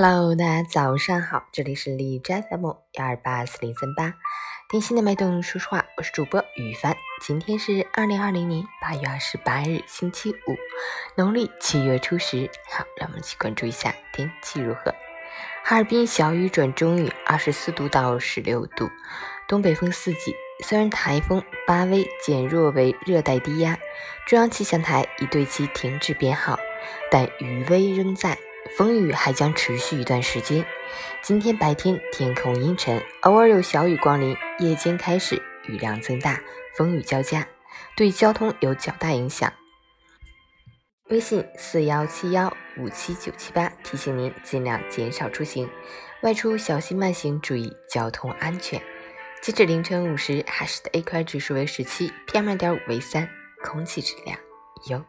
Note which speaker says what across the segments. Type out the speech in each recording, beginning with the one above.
Speaker 1: Hello，大家早上好，这里是荔枝 FM 幺二八四零三八，贴心的脉动说实话，我是主播雨帆。今天是二零二零年八月二十八日，星期五，农历七月初十。好，让我们一起关注一下天气如何。哈尔滨小雨转中雨，二十四度到十六度，东北风四级。虽然台风八威减弱为热带低压，中央气象台已对其停止编号，但余威仍在。风雨还将持续一段时间。今天白天天空阴沉，偶尔有小雨光临，夜间开始雨量增大，风雨交加，对交通有较大影响。微信四幺七幺五七九七八提醒您尽量减少出行，外出小心慢行，注意交通安全。截止凌晨五时，哈市的 AQI 指数为十七，PM 二点五为三，空气质量优。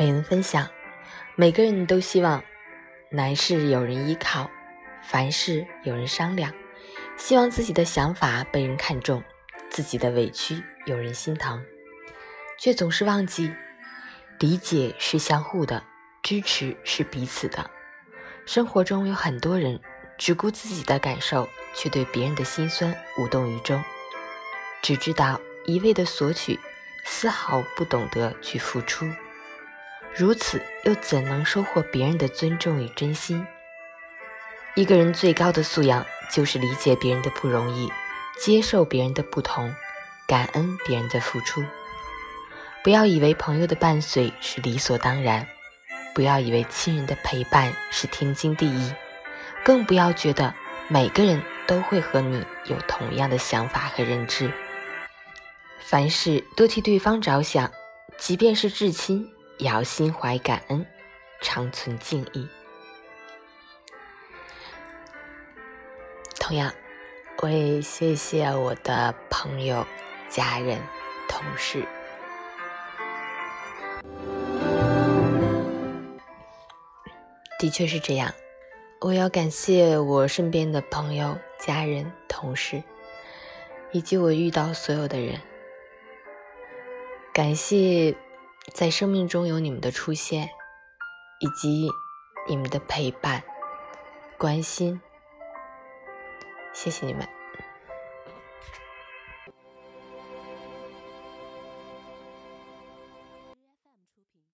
Speaker 1: 每人分享：每个人都希望难事有人依靠，凡事有人商量，希望自己的想法被人看重，自己的委屈有人心疼，却总是忘记理解是相互的，支持是彼此的。生活中有很多人只顾自己的感受，却对别人的心酸无动于衷，只知道一味的索取，丝毫不懂得去付出。如此，又怎能收获别人的尊重与真心？一个人最高的素养，就是理解别人的不容易，接受别人的不同，感恩别人的付出。不要以为朋友的伴随是理所当然，不要以为亲人的陪伴是天经地义，更不要觉得每个人都会和你有同样的想法和认知。凡事多替对方着想，即便是至亲。要心怀感恩，常存敬意。同样，我也谢谢我的朋友、家人、同事。的确是这样，我要感谢我身边的朋友、家人、同事，以及我遇到所有的人。感谢。在生命中有你们的出现，以及你们的陪伴、关心，谢谢你们。